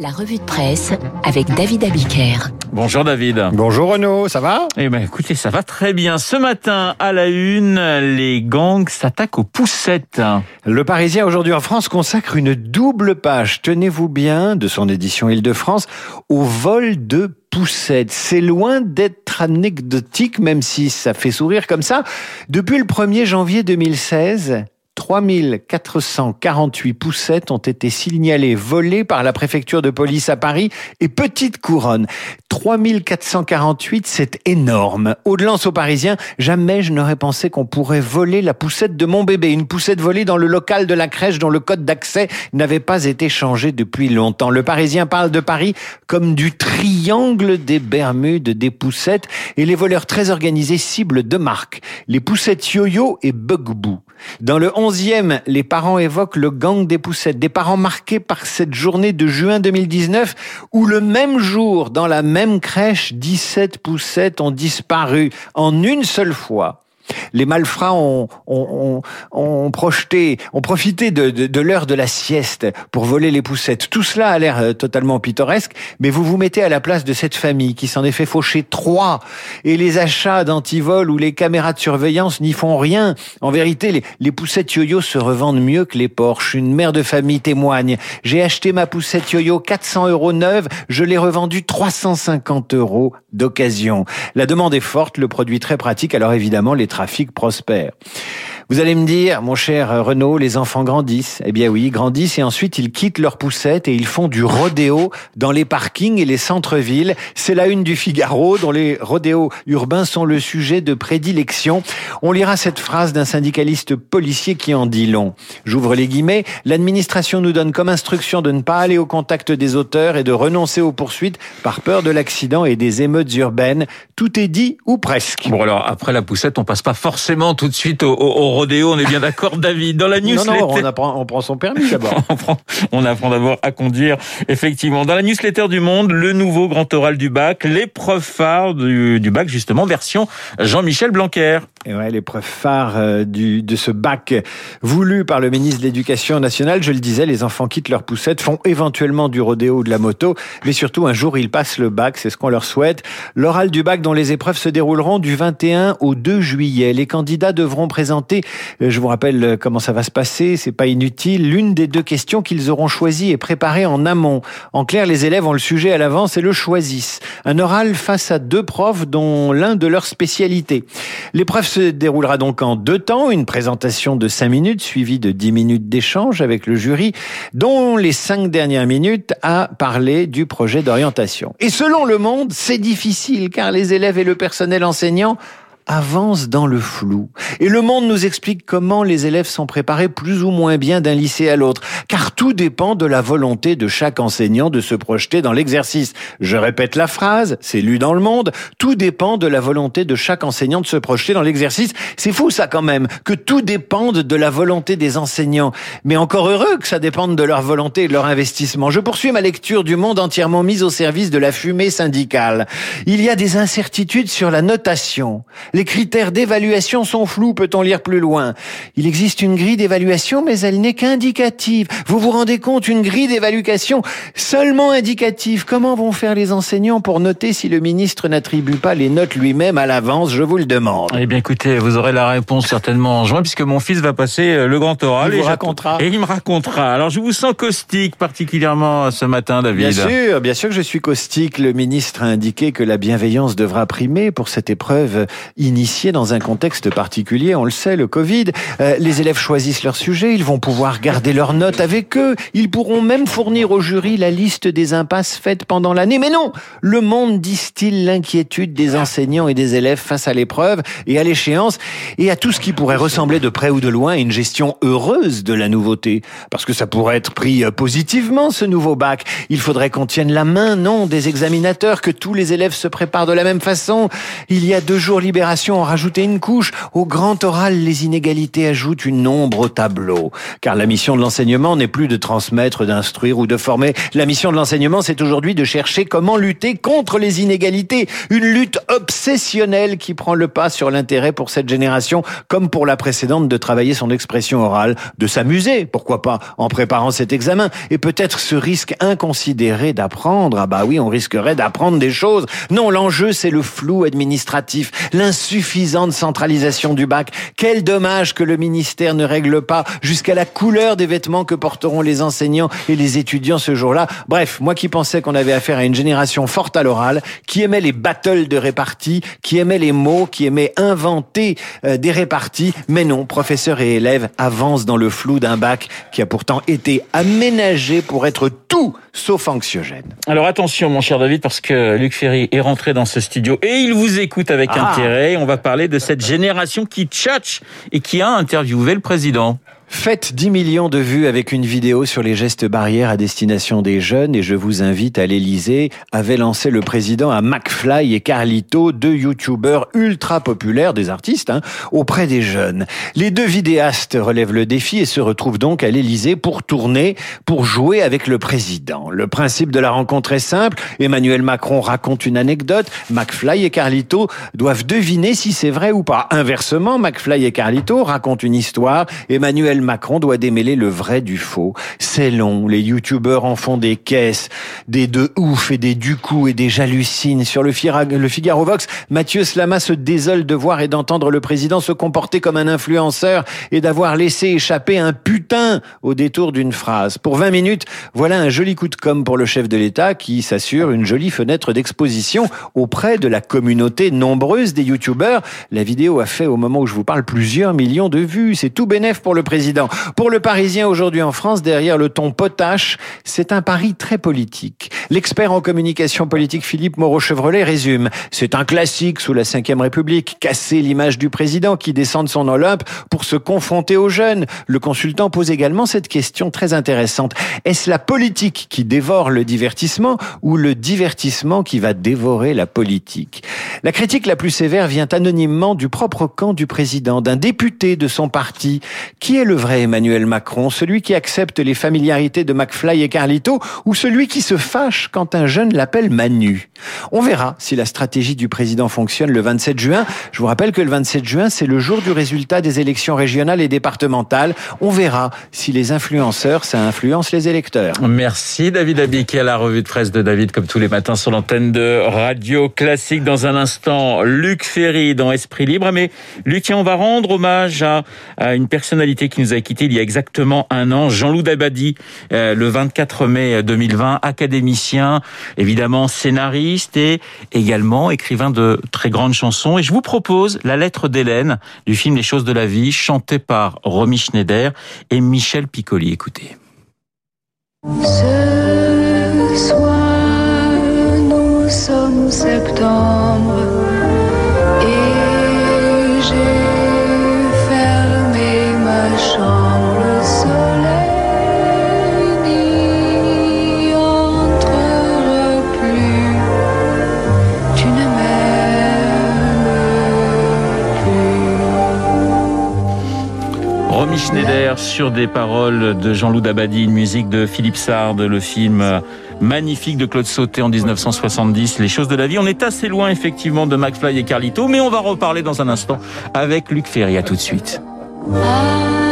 La revue de presse avec David Abiker. Bonjour David. Bonjour Renaud, ça va? Eh ben écoutez, ça va très bien. Ce matin, à la une, les gangs s'attaquent aux poussettes. Le Parisien aujourd'hui en France consacre une double page, tenez-vous bien, de son édition Île-de-France, au vol de poussettes. C'est loin d'être anecdotique, même si ça fait sourire comme ça. Depuis le 1er janvier 2016, 3448 poussettes ont été signalées volées par la préfecture de police à Paris et Petite Couronne. 3448, c'est énorme. Au-delà aux Parisiens, jamais je n'aurais pensé qu'on pourrait voler la poussette de mon bébé. Une poussette volée dans le local de la crèche dont le code d'accès n'avait pas été changé depuis longtemps. Le Parisien parle de Paris comme du triangle des Bermudes des poussettes et les voleurs très organisés ciblent deux marques. Les poussettes yo-yo et Bugboo. Dans le 11e, les parents évoquent le gang des poussettes, des parents marqués par cette journée de juin 2019 où le même jour, dans la même crèche, 17 poussettes ont disparu en une seule fois les malfrats ont, ont, ont, projeté, ont profité de, de, de l'heure de la sieste pour voler les poussettes. Tout cela a l'air euh, totalement pittoresque, mais vous vous mettez à la place de cette famille qui s'en est fait faucher trois. Et les achats d'antivol ou les caméras de surveillance n'y font rien. En vérité, les, les poussettes yo-yo se revendent mieux que les Porsche. Une mère de famille témoigne. J'ai acheté ma poussette yo-yo 400 euros neuve, je l'ai revendue 350 euros d'occasion. La demande est forte, le produit très pratique, alors évidemment les trafic prospère. Vous allez me dire, mon cher Renaud, les enfants grandissent. Eh bien oui, grandissent et ensuite ils quittent leur poussette et ils font du rodéo dans les parkings et les centres-villes. C'est la une du Figaro dont les rodéos urbains sont le sujet de prédilection. On lira cette phrase d'un syndicaliste policier qui en dit long. J'ouvre les guillemets. L'administration nous donne comme instruction de ne pas aller au contact des auteurs et de renoncer aux poursuites par peur de l'accident et des émeutes urbaines. Tout est dit ou presque. Bon alors après la poussette, on passe pas forcément tout de suite au, au rodéo, on est bien d'accord, David. Dans la newsletter. Non, non, on, apprend, on prend son permis d'abord. on apprend d'abord à conduire, effectivement. Dans la newsletter du Monde, le nouveau grand oral du bac, l'épreuve phare du, du bac, justement, version Jean-Michel Blanquer. Et ouais, l'épreuve phare euh, du, de ce bac voulu par le ministre de l'Éducation nationale, je le disais, les enfants quittent leur poussette, font éventuellement du rodéo ou de la moto, mais surtout un jour ils passent le bac, c'est ce qu'on leur souhaite. L'oral du bac dont les épreuves se dérouleront du 21 au 2 juillet. Les candidats devront présenter, je vous rappelle euh, comment ça va se passer, c'est pas inutile, l'une des deux questions qu'ils auront choisies et préparées en amont. En clair, les élèves ont le sujet à l'avance et le choisissent. Un oral face à deux profs dont l'un de leurs spécialités. L'épreuve se déroulera donc en deux temps, une présentation de cinq minutes suivie de dix minutes d'échange avec le jury, dont les cinq dernières minutes à parler du projet d'orientation. Et selon Le Monde, c'est difficile car les élèves et le personnel enseignant avance dans le flou. Et le monde nous explique comment les élèves sont préparés plus ou moins bien d'un lycée à l'autre, car tout dépend de la volonté de chaque enseignant de se projeter dans l'exercice. Je répète la phrase, c'est lu dans le monde, tout dépend de la volonté de chaque enseignant de se projeter dans l'exercice. C'est fou ça quand même, que tout dépende de la volonté des enseignants. Mais encore heureux que ça dépende de leur volonté et de leur investissement. Je poursuis ma lecture du monde entièrement mise au service de la fumée syndicale. Il y a des incertitudes sur la notation. Les critères d'évaluation sont flous, peut-on lire plus loin. Il existe une grille d'évaluation, mais elle n'est qu'indicative. Vous vous rendez compte, une grille d'évaluation seulement indicative. Comment vont faire les enseignants pour noter si le ministre n'attribue pas les notes lui-même à l'avance Je vous le demande. Eh bien, écoutez, vous aurez la réponse certainement en juin, puisque mon fils va passer euh, le grand oral. Il vous racontera. Et il me racontera. Alors, je vous sens caustique particulièrement ce matin, David. Bien sûr, bien sûr que je suis caustique. Le ministre a indiqué que la bienveillance devra primer pour cette épreuve initiés dans un contexte particulier, on le sait, le Covid. Euh, les élèves choisissent leur sujet, ils vont pouvoir garder leurs notes avec eux, ils pourront même fournir au jury la liste des impasses faites pendant l'année. Mais non, le monde distille l'inquiétude des enseignants et des élèves face à l'épreuve et à l'échéance et à tout ce qui pourrait ressembler de près ou de loin à une gestion heureuse de la nouveauté. Parce que ça pourrait être pris euh, positivement, ce nouveau bac. Il faudrait qu'on tienne la main, non, des examinateurs, que tous les élèves se préparent de la même façon. Il y a deux jours libération générations ont rajouté une couche. Au grand oral, les inégalités ajoutent une ombre au tableau. Car la mission de l'enseignement n'est plus de transmettre, d'instruire ou de former. La mission de l'enseignement, c'est aujourd'hui de chercher comment lutter contre les inégalités. Une lutte obsessionnelle qui prend le pas sur l'intérêt pour cette génération, comme pour la précédente, de travailler son expression orale, de s'amuser, pourquoi pas, en préparant cet examen, et peut-être ce risque inconsidéré d'apprendre. Ah bah oui, on risquerait d'apprendre des choses. Non, l'enjeu, c'est le flou administratif, l'insuffisante centralisation du bac. Quel dommage que le ministère ne règle pas jusqu'à la couleur des vêtements que porteront les enseignants et les étudiants ce jour-là. Bref, moi qui pensais qu'on avait affaire à une génération forte à l'oral, qui aimait les battles de répartie, qui aimait les mots, qui aimait inventer euh, des réparties, mais non, professeurs et élèves avancent dans le flou d'un bac qui a pourtant été aménagé pour être tout sauf anxiogène. Alors attention, mon cher David, parce que Luc Ferry est rentré dans ce studio et il vous écoute avec Ah. intérêt. On va parler de cette génération qui tchatche et qui a interviewé le président. Faites 10 millions de vues avec une vidéo sur les gestes barrières à destination des jeunes et je vous invite à l'Elysée, avait lancé le président à McFly et Carlito, deux youtubeurs ultra populaires, des artistes, hein, auprès des jeunes. Les deux vidéastes relèvent le défi et se retrouvent donc à l'Elysée pour tourner, pour jouer avec le président. Le principe de la rencontre est simple. Emmanuel Macron raconte une anecdote. McFly et Carlito doivent deviner si c'est vrai ou pas. Inversement, McFly et Carlito racontent une histoire. Emmanuel Macron doit démêler le vrai du faux. C'est long. Les youtubeurs en font des caisses, des de ouf et des du coup et des j'hallucine. Sur le, Fira- le Figaro Vox, Mathieu Slama se désole de voir et d'entendre le président se comporter comme un influenceur et d'avoir laissé échapper un putain au détour d'une phrase. Pour 20 minutes, voilà un joli coup de com pour le chef de l'État qui s'assure une jolie fenêtre d'exposition auprès de la communauté nombreuse des youtubeurs. La vidéo a fait au moment où je vous parle plusieurs millions de vues. C'est tout bénef pour le président. Pour le Parisien aujourd'hui en France, derrière le ton potache, c'est un pari très politique. L'expert en communication politique Philippe Moreau-Chevrolet résume. C'est un classique sous la Ve République, casser l'image du président qui descend de son Olympe pour se confronter aux jeunes. Le consultant pose également cette question très intéressante. Est-ce la politique qui dévore le divertissement ou le divertissement qui va dévorer la politique? La critique la plus sévère vient anonymement du propre camp du président, d'un député de son parti. Qui est le vrai Emmanuel Macron Celui qui accepte les familiarités de McFly et Carlito ou celui qui se fâche quand un jeune l'appelle Manu? On verra si la stratégie du président fonctionne le 27 juin. Je vous rappelle que le 27 juin, c'est le jour du résultat des élections régionales et départementales. On verra si les influenceurs, ça influence les électeurs. Merci David Abiquet à la revue de presse de David, comme tous les matins sur l'antenne de Radio Classique. Dans un instant, Luc Ferry dans Esprit Libre. Mais Luc, tiens, on va rendre hommage à, à une personnalité qui nous a quittés il y a exactement un an, Jean-Loup Dabadi, euh, le 24 mai 2020, académicien, évidemment scénariste et également écrivain de très grandes chansons. Et je vous propose La lettre d'Hélène du film Les choses de la vie, chanté par Romy Schneider et Michel Piccoli. Écoutez. Ce soir, nous sommes septembre des paroles de Jean-Loup Dabadi, une musique de Philippe Sard, le film magnifique de Claude Sauté en 1970, Les choses de la vie. On est assez loin effectivement de McFly et Carlito, mais on va reparler dans un instant avec Luc Ferry. Tout de suite. Ah,